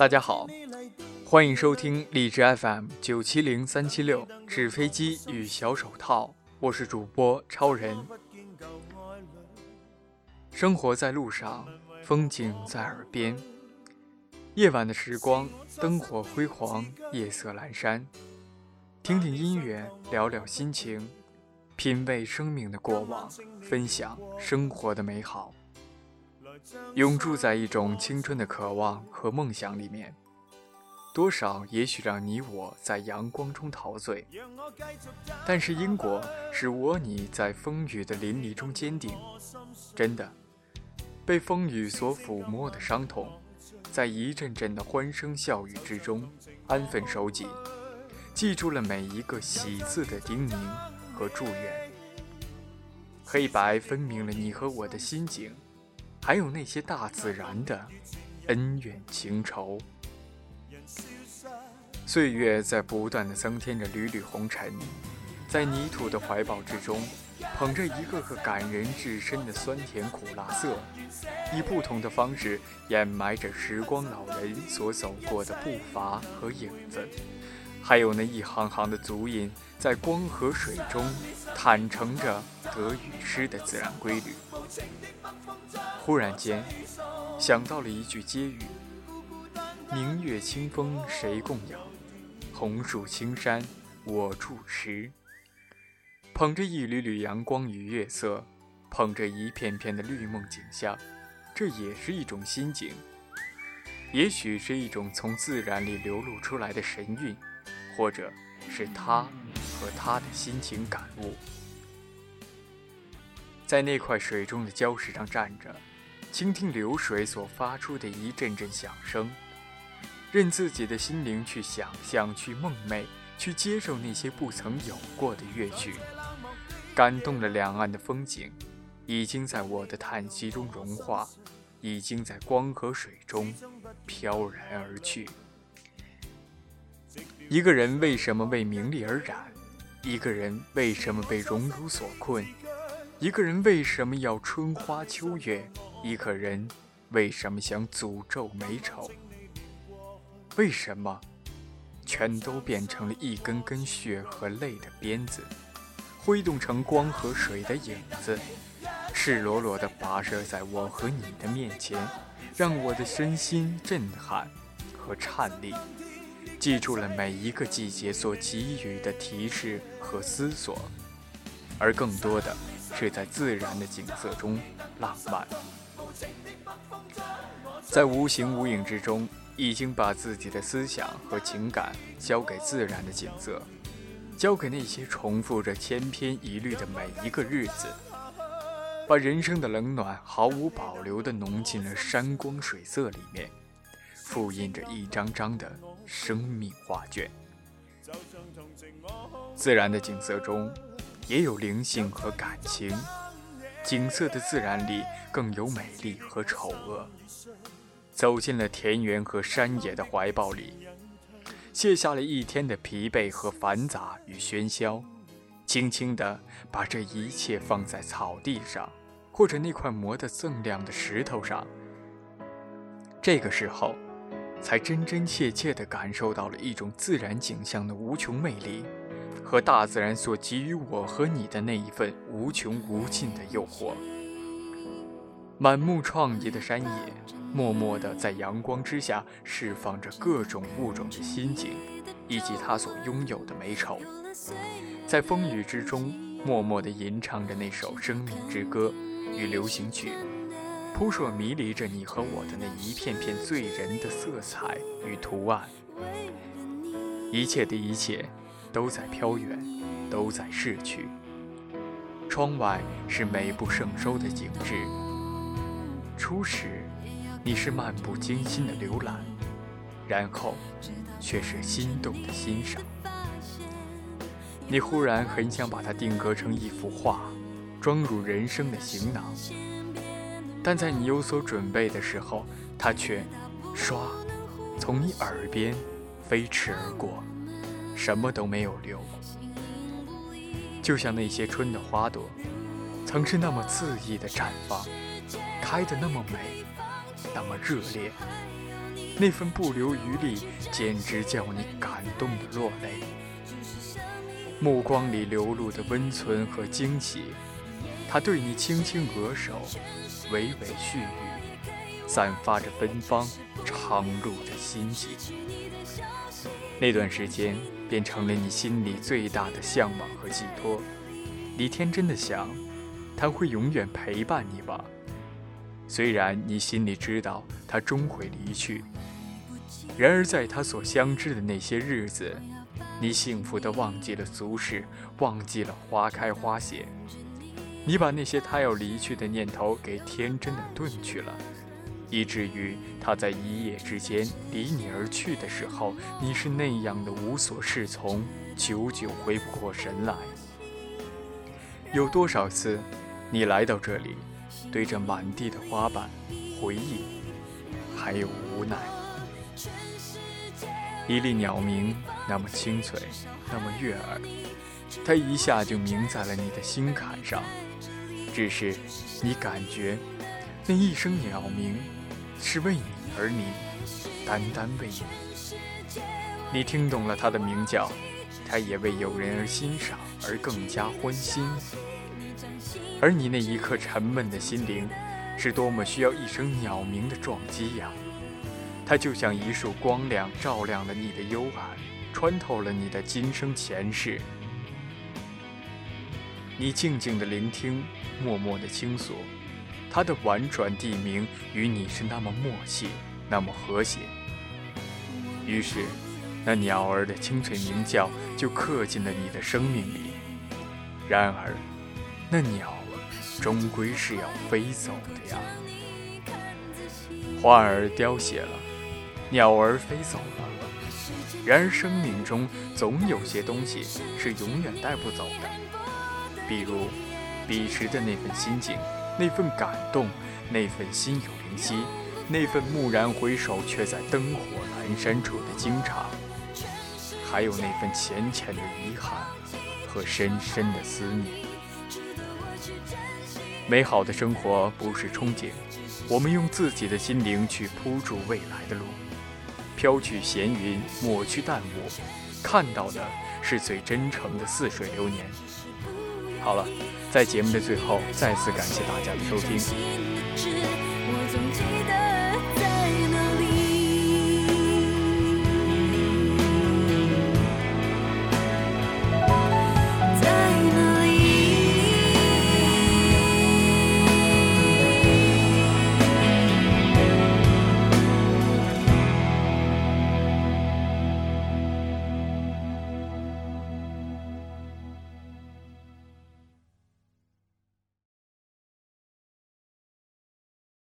大家好，欢迎收听荔枝 FM 九七零三七六纸飞机与小手套，我是主播超人。生活在路上，风景在耳边。夜晚的时光，灯火辉煌，夜色阑珊。听听音乐，聊聊心情，品味生命的过往，分享生活的美好。永驻在一种青春的渴望和梦想里面，多少也许让你我在阳光中陶醉，但是因果使我你在风雨的淋漓中坚定。真的，被风雨所抚摸的伤痛，在一阵阵的欢声笑语之中安分守己，记住了每一个喜字的叮咛和祝愿。黑白分明了你和我的心境。还有那些大自然的恩怨情仇，岁月在不断的增添着缕缕红尘，在泥土的怀抱之中，捧着一个个感人至深的酸甜苦辣涩，以不同的方式掩埋着时光老人所走过的步伐和影子，还有那一行行的足印，在光和水中坦诚着得与失的自然规律。忽然间，想到了一句接语：“明月清风谁共仰？红树青山我住持。”捧着一缕缕阳光与月色，捧着一片片的绿梦景象，这也是一种心境。也许是一种从自然里流露出来的神韵，或者是他和他的心情感悟。在那块水中的礁石上站着。倾听流水所发出的一阵阵响声，任自己的心灵去想象、去梦寐、去接受那些不曾有过的乐曲，感动了两岸的风景，已经在我的叹息中融化，已经在光和水中飘然而去。一个人为什么为名利而染？一个人为什么被荣辱所困？一个人为什么要春花秋月？一个人为什么想诅咒美丑？为什么全都变成了一根根血和泪的鞭子，挥动成光和水的影子，赤裸裸地跋涉在我和你的面前，让我的身心震撼和颤栗，记住了每一个季节所给予的提示和思索，而更多的是在自然的景色中浪漫。在无形无影之中，已经把自己的思想和情感交给自然的景色，交给那些重复着千篇一律的每一个日子，把人生的冷暖毫无保留地浓进了山光水色里面，复印着一张张的生命画卷。自然的景色中，也有灵性和感情，景色的自然里更有美丽和丑恶。走进了田园和山野的怀抱里，卸下了一天的疲惫和繁杂与喧嚣，轻轻地把这一切放在草地上，或者那块磨得锃亮的石头上。这个时候，才真真切切地感受到了一种自然景象的无穷魅力，和大自然所给予我和你的那一份无穷无尽的诱惑。满目创意的山野。默默地在阳光之下释放着各种物种的心境，以及它所拥有的美丑，在风雨之中默默地吟唱着那首生命之歌与流行曲，扑朔迷离着你和我的那一片片醉人的色彩与图案。一切的一切都在飘远，都在逝去。窗外是美不胜收的景致。初始。你是漫不经心的浏览，然后却是心动的欣赏。你忽然很想把它定格成一幅画，装入人生的行囊。但在你有所准备的时候，它却唰从你耳边飞驰而过，什么都没有留。就像那些春的花朵，曾是那么恣意的绽放，开得那么美。那么热烈，那份不留余力，简直叫你感动的落泪。目光里流露的温存和惊喜，他对你轻轻额首，微微絮语，散发着芬芳长路的心迹。那段时间变成了你心里最大的向往和寄托。你天真的想，他会永远陪伴你吧？虽然你心里知道他终会离去，然而在他所相知的那些日子，你幸福的忘记了俗世，忘记了花开花谢。你把那些他要离去的念头给天真的遁去了，以至于他在一夜之间离你而去的时候，你是那样的无所适从，久久回不过神来。有多少次，你来到这里，对着满地的花瓣，回忆，还有无奈。一粒鸟鸣，那么清脆，那么悦耳，它一下就鸣在了你的心坎上。只是，你感觉，那一声鸟鸣，是为你而鸣，单单为你。你听懂了他的鸣叫。他也为有人而欣赏而更加欢心，而你那一刻沉闷的心灵，是多么需要一声鸟鸣的撞击呀！它就像一束光亮，照亮了你的幽暗，穿透了你的今生前世。你静静的聆听，默默的倾诉，它的婉转地名与你是那么默契，那么和谐。于是。那鸟儿的清脆鸣叫就刻进了你的生命里。然而，那鸟终归是要飞走的呀。花儿凋谢了，鸟儿飞走了。然而，生命中总有些东西是永远带不走的，比如彼时的那份心境，那份感动，那份心有灵犀，那份蓦然回首却在灯火阑珊处的惊诧。还有那份浅浅的遗憾和深深的思念。美好的生活不是憧憬，我们用自己的心灵去铺筑未来的路。飘去闲云，抹去淡雾，看到的是最真诚的似水流年。好了，在节目的最后再次感谢大家的收听。